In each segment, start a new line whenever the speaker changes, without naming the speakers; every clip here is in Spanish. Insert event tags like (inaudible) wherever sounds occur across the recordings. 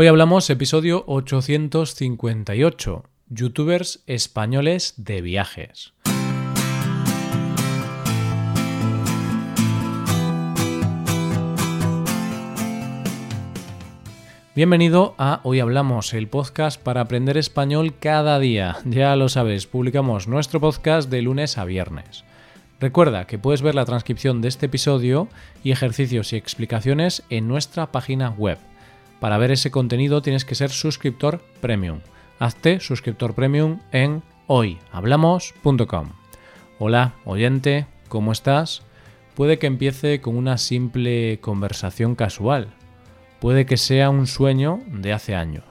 Hoy hablamos episodio 858, youtubers españoles de viajes. Bienvenido a Hoy Hablamos, el podcast para aprender español cada día. (laughs) Ya lo sabes, publicamos nuestro podcast de lunes a viernes. Recuerda que puedes ver la transcripción de este episodio y ejercicios y explicaciones en nuestra página web para ver ese contenido tienes que ser suscriptor premium. Hazte suscriptor premium en hoyhablamos.com. Hola, oyente, ¿cómo estás? Puede que empiece con una simple conversación casual. Puede que sea un sueño de hace años.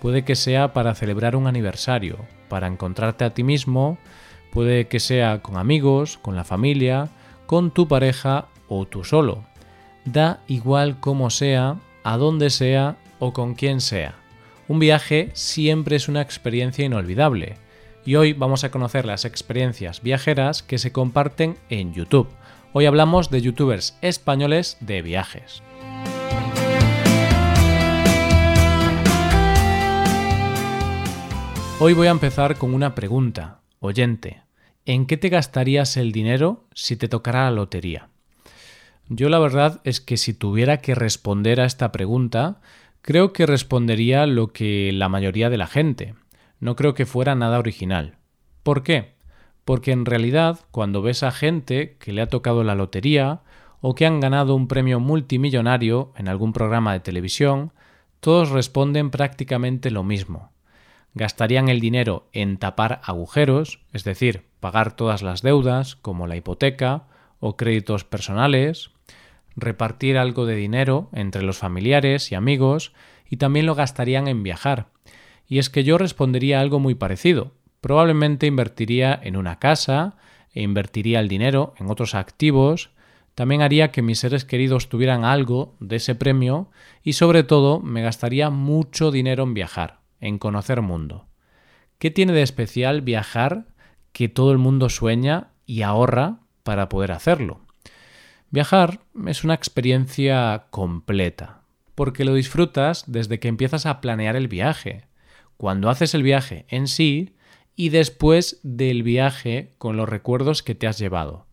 Puede que sea para celebrar un aniversario, para encontrarte a ti mismo. Puede que sea con amigos, con la familia, con tu pareja o tú solo. Da igual cómo sea, a donde sea o con quien sea. Un viaje siempre es una experiencia inolvidable y hoy vamos a conocer las experiencias viajeras que se comparten en YouTube. Hoy hablamos de youtubers españoles de viajes. Hoy voy a empezar con una pregunta. Oyente, ¿en qué te gastarías el dinero si te tocara la lotería? Yo la verdad es que si tuviera que responder a esta pregunta, creo que respondería lo que la mayoría de la gente. No creo que fuera nada original. ¿Por qué? Porque en realidad, cuando ves a gente que le ha tocado la lotería o que han ganado un premio multimillonario en algún programa de televisión, todos responden prácticamente lo mismo. Gastarían el dinero en tapar agujeros, es decir, pagar todas las deudas, como la hipoteca o créditos personales, repartir algo de dinero entre los familiares y amigos y también lo gastarían en viajar. Y es que yo respondería algo muy parecido. Probablemente invertiría en una casa e invertiría el dinero en otros activos, también haría que mis seres queridos tuvieran algo de ese premio y sobre todo me gastaría mucho dinero en viajar, en conocer mundo. ¿Qué tiene de especial viajar que todo el mundo sueña y ahorra para poder hacerlo? Viajar es una experiencia completa, porque lo disfrutas desde que empiezas a planear el viaje, cuando haces el viaje en sí y después del viaje con los recuerdos que te has llevado.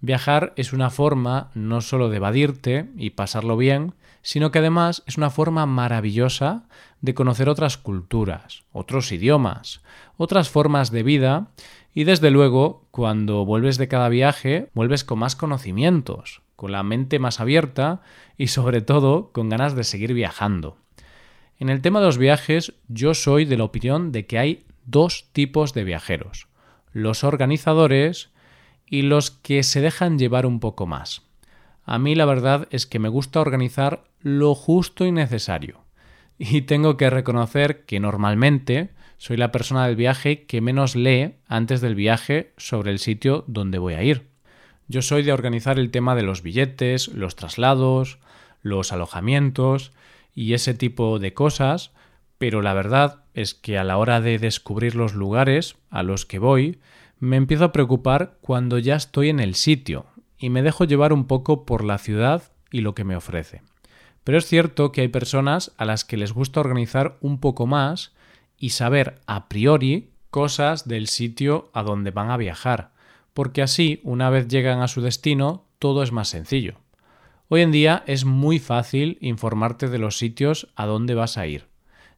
Viajar es una forma no solo de evadirte y pasarlo bien, sino que además es una forma maravillosa de conocer otras culturas, otros idiomas, otras formas de vida y desde luego, cuando vuelves de cada viaje, vuelves con más conocimientos, con la mente más abierta y sobre todo con ganas de seguir viajando. En el tema de los viajes, yo soy de la opinión de que hay dos tipos de viajeros, los organizadores y los que se dejan llevar un poco más. A mí la verdad es que me gusta organizar lo justo y necesario. Y tengo que reconocer que normalmente soy la persona del viaje que menos lee antes del viaje sobre el sitio donde voy a ir. Yo soy de organizar el tema de los billetes, los traslados, los alojamientos y ese tipo de cosas, pero la verdad es que a la hora de descubrir los lugares a los que voy, me empiezo a preocupar cuando ya estoy en el sitio y me dejo llevar un poco por la ciudad y lo que me ofrece. Pero es cierto que hay personas a las que les gusta organizar un poco más y saber a priori cosas del sitio a donde van a viajar, porque así, una vez llegan a su destino, todo es más sencillo. Hoy en día es muy fácil informarte de los sitios a donde vas a ir,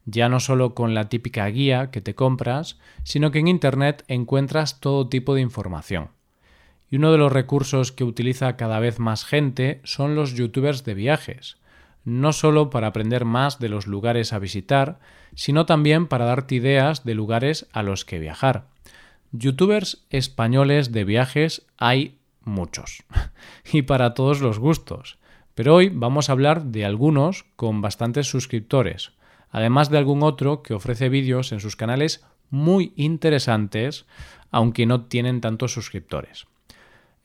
ya no solo con la típica guía que te compras, sino que en Internet encuentras todo tipo de información. Y uno de los recursos que utiliza cada vez más gente son los youtubers de viajes, no solo para aprender más de los lugares a visitar, sino también para darte ideas de lugares a los que viajar. Youtubers españoles de viajes hay muchos, (laughs) y para todos los gustos, pero hoy vamos a hablar de algunos con bastantes suscriptores, además de algún otro que ofrece vídeos en sus canales muy interesantes, aunque no tienen tantos suscriptores.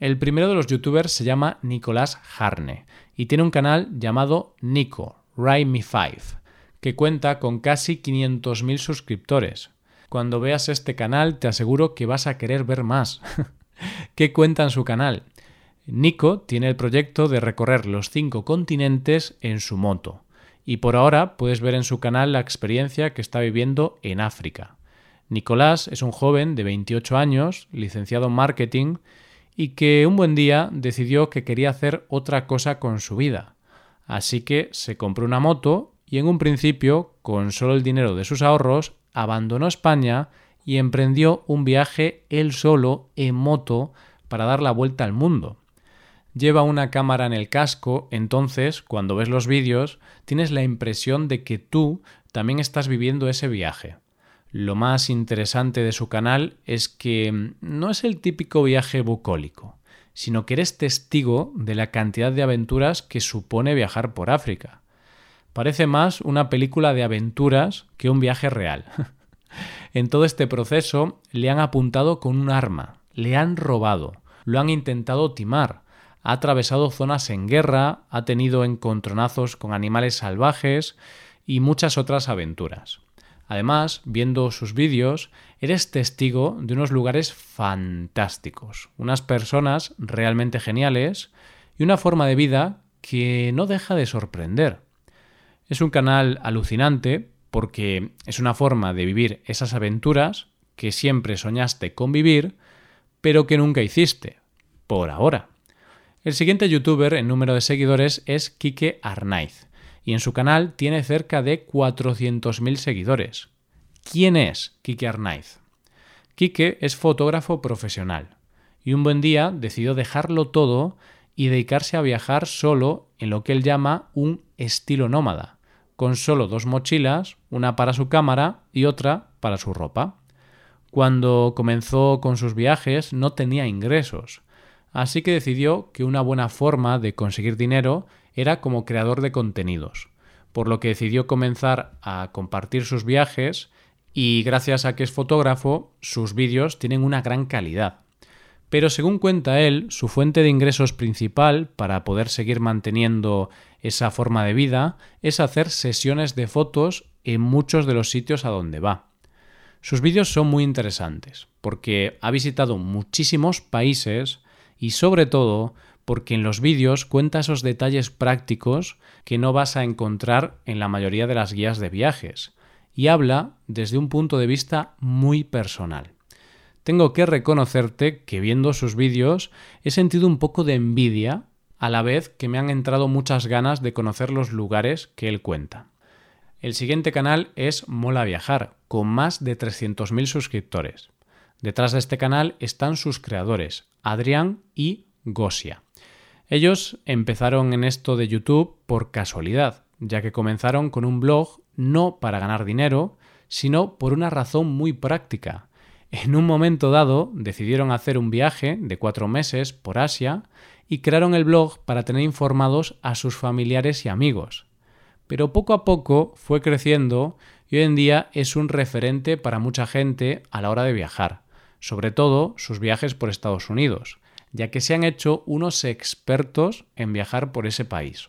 El primero de los youtubers se llama Nicolás Harne y tiene un canal llamado Nico, Write Me 5, que cuenta con casi 500.000 suscriptores. Cuando veas este canal te aseguro que vas a querer ver más. (laughs) ¿Qué cuenta en su canal? Nico tiene el proyecto de recorrer los cinco continentes en su moto y por ahora puedes ver en su canal la experiencia que está viviendo en África. Nicolás es un joven de 28 años, licenciado en marketing, y que un buen día decidió que quería hacer otra cosa con su vida. Así que se compró una moto y en un principio, con solo el dinero de sus ahorros, abandonó España y emprendió un viaje él solo en moto para dar la vuelta al mundo. Lleva una cámara en el casco, entonces, cuando ves los vídeos, tienes la impresión de que tú también estás viviendo ese viaje. Lo más interesante de su canal es que no es el típico viaje bucólico, sino que eres testigo de la cantidad de aventuras que supone viajar por África. Parece más una película de aventuras que un viaje real. (laughs) en todo este proceso le han apuntado con un arma, le han robado, lo han intentado timar, ha atravesado zonas en guerra, ha tenido encontronazos con animales salvajes y muchas otras aventuras. Además, viendo sus vídeos, eres testigo de unos lugares fantásticos, unas personas realmente geniales y una forma de vida que no deja de sorprender. Es un canal alucinante porque es una forma de vivir esas aventuras que siempre soñaste con vivir, pero que nunca hiciste, por ahora. El siguiente youtuber en número de seguidores es Kike Arnaiz y en su canal tiene cerca de 400.000 seguidores. ¿Quién es Kike Arnaiz? Kike es fotógrafo profesional y un buen día decidió dejarlo todo y dedicarse a viajar solo en lo que él llama un estilo nómada, con solo dos mochilas, una para su cámara y otra para su ropa. Cuando comenzó con sus viajes no tenía ingresos, así que decidió que una buena forma de conseguir dinero era como creador de contenidos, por lo que decidió comenzar a compartir sus viajes y gracias a que es fotógrafo, sus vídeos tienen una gran calidad. Pero según cuenta él, su fuente de ingresos principal para poder seguir manteniendo esa forma de vida es hacer sesiones de fotos en muchos de los sitios a donde va. Sus vídeos son muy interesantes porque ha visitado muchísimos países y sobre todo porque en los vídeos cuenta esos detalles prácticos que no vas a encontrar en la mayoría de las guías de viajes y habla desde un punto de vista muy personal. Tengo que reconocerte que viendo sus vídeos he sentido un poco de envidia a la vez que me han entrado muchas ganas de conocer los lugares que él cuenta. El siguiente canal es Mola Viajar, con más de 300.000 suscriptores. Detrás de este canal están sus creadores, Adrián y Gosia. Ellos empezaron en esto de YouTube por casualidad, ya que comenzaron con un blog no para ganar dinero, sino por una razón muy práctica. En un momento dado decidieron hacer un viaje de cuatro meses por Asia y crearon el blog para tener informados a sus familiares y amigos. Pero poco a poco fue creciendo y hoy en día es un referente para mucha gente a la hora de viajar, sobre todo sus viajes por Estados Unidos, ya que se han hecho unos expertos en viajar por ese país.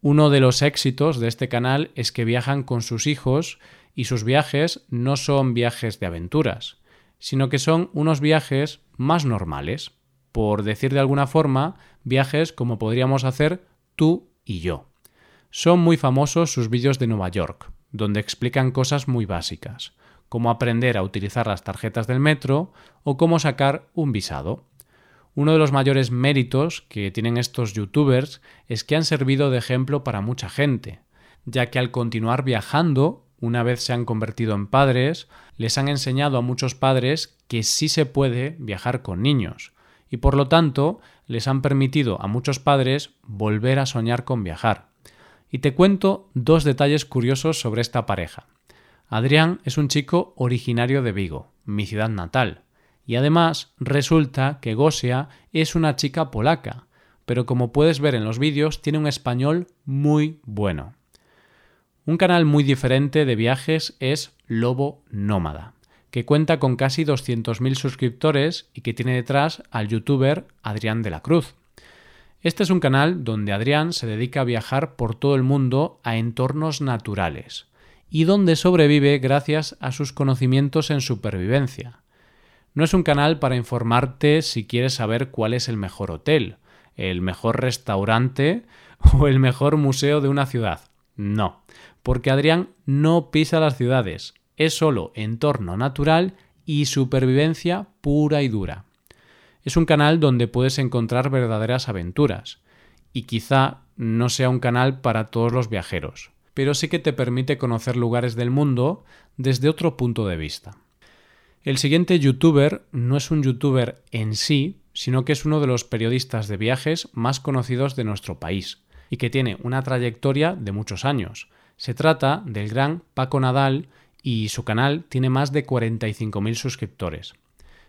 Uno de los éxitos de este canal es que viajan con sus hijos y sus viajes no son viajes de aventuras, sino que son unos viajes más normales, por decir de alguna forma, viajes como podríamos hacer tú y yo. Son muy famosos sus vídeos de Nueva York, donde explican cosas muy básicas, como aprender a utilizar las tarjetas del metro o cómo sacar un visado. Uno de los mayores méritos que tienen estos youtubers es que han servido de ejemplo para mucha gente, ya que al continuar viajando, una vez se han convertido en padres, les han enseñado a muchos padres que sí se puede viajar con niños, y por lo tanto les han permitido a muchos padres volver a soñar con viajar. Y te cuento dos detalles curiosos sobre esta pareja. Adrián es un chico originario de Vigo, mi ciudad natal, y además resulta que Gosia es una chica polaca, pero como puedes ver en los vídeos tiene un español muy bueno. Un canal muy diferente de viajes es Lobo Nómada, que cuenta con casi 200.000 suscriptores y que tiene detrás al youtuber Adrián de la Cruz. Este es un canal donde Adrián se dedica a viajar por todo el mundo a entornos naturales y donde sobrevive gracias a sus conocimientos en supervivencia. No es un canal para informarte si quieres saber cuál es el mejor hotel, el mejor restaurante (laughs) o el mejor museo de una ciudad. No, porque Adrián no pisa las ciudades, es solo entorno natural y supervivencia pura y dura. Es un canal donde puedes encontrar verdaderas aventuras, y quizá no sea un canal para todos los viajeros, pero sí que te permite conocer lugares del mundo desde otro punto de vista. El siguiente youtuber no es un youtuber en sí, sino que es uno de los periodistas de viajes más conocidos de nuestro país y que tiene una trayectoria de muchos años. Se trata del gran Paco Nadal y su canal tiene más de 45.000 suscriptores.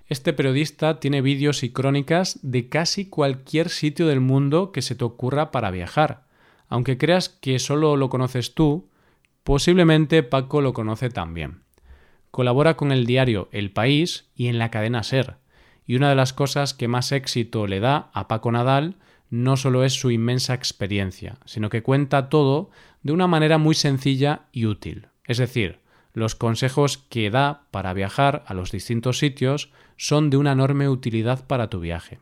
Este periodista tiene vídeos y crónicas de casi cualquier sitio del mundo que se te ocurra para viajar. Aunque creas que solo lo conoces tú, posiblemente Paco lo conoce también. Colabora con el diario El País y en la cadena Ser. Y una de las cosas que más éxito le da a Paco Nadal no solo es su inmensa experiencia, sino que cuenta todo de una manera muy sencilla y útil. Es decir, los consejos que da para viajar a los distintos sitios son de una enorme utilidad para tu viaje.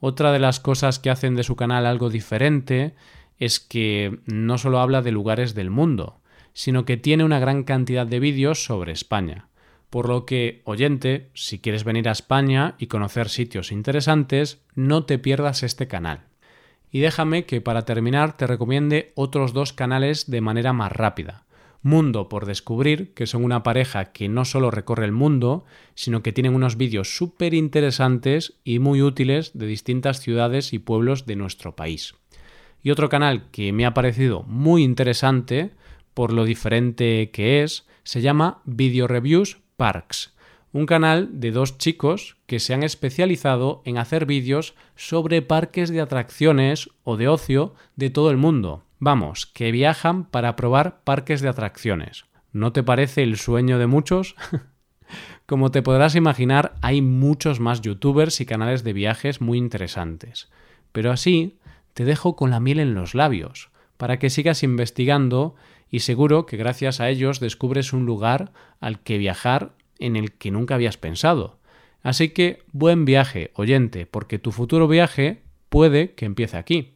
Otra de las cosas que hacen de su canal algo diferente es que no solo habla de lugares del mundo, sino que tiene una gran cantidad de vídeos sobre España. Por lo que, oyente, si quieres venir a España y conocer sitios interesantes, no te pierdas este canal. Y déjame que para terminar te recomiende otros dos canales de manera más rápida. Mundo por Descubrir, que son una pareja que no solo recorre el mundo, sino que tienen unos vídeos súper interesantes y muy útiles de distintas ciudades y pueblos de nuestro país. Y otro canal que me ha parecido muy interesante, por lo diferente que es, se llama Video Reviews Parks, un canal de dos chicos que se han especializado en hacer vídeos sobre parques de atracciones o de ocio de todo el mundo. Vamos, que viajan para probar parques de atracciones. ¿No te parece el sueño de muchos? (laughs) Como te podrás imaginar, hay muchos más youtubers y canales de viajes muy interesantes. Pero así te dejo con la miel en los labios, para que sigas investigando y seguro que gracias a ellos descubres un lugar al que viajar en el que nunca habías pensado. Así que buen viaje, oyente, porque tu futuro viaje puede que empiece aquí.